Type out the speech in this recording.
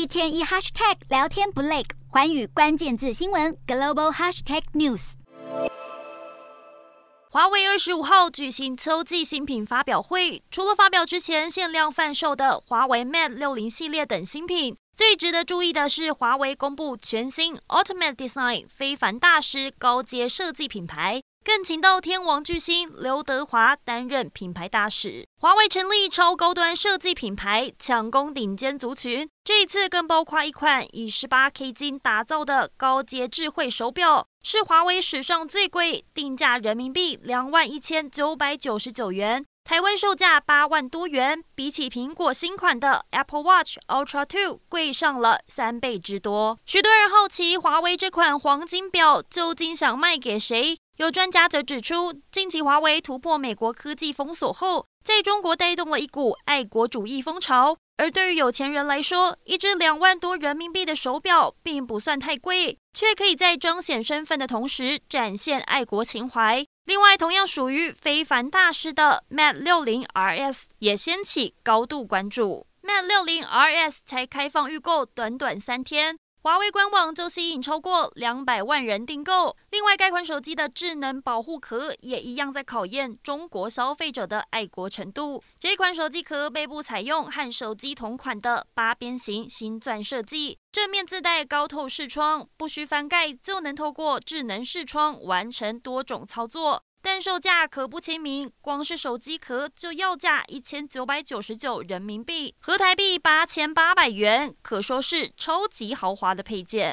一天一 hashtag 聊天不累，环宇关键字新闻 global hashtag news。华为二十五号举行秋季新品发表会，除了发表之前限量贩售的华为 Mate 六零系列等新品，最值得注意的是华为公布全新 Ultimate Design 非凡大师高阶设计品牌。更请到天王巨星刘德华担任品牌大使。华为成立超高端设计品牌，抢攻顶尖族群。这一次更包括一款以 18K 金打造的高阶智慧手表，是华为史上最贵，定价人民币两万一千九百九十九元，台湾售价八万多元，比起苹果新款的 Apple Watch Ultra Two 贵上了三倍之多。许多人好奇，华为这款黄金表究竟想卖给谁？有专家则指出，近期华为突破美国科技封锁后，在中国带动了一股爱国主义风潮。而对于有钱人来说，一只两万多人民币的手表并不算太贵，却可以在彰显身份的同时展现爱国情怀。另外，同样属于非凡大师的 Mate 60 RS 也掀起高度关注。Mate 60 RS 才开放预购，短短三天。华为官网就吸引超过两百万人订购。另外，该款手机的智能保护壳也一样在考验中国消费者的爱国程度。这款手机壳背部采用和手机同款的八边形星钻设计，正面自带高透视窗，不需翻盖就能透过智能视窗完成多种操作。但售价可不亲民，光是手机壳就要价一千九百九十九人民币，合台币八千八百元，可说是超级豪华的配件。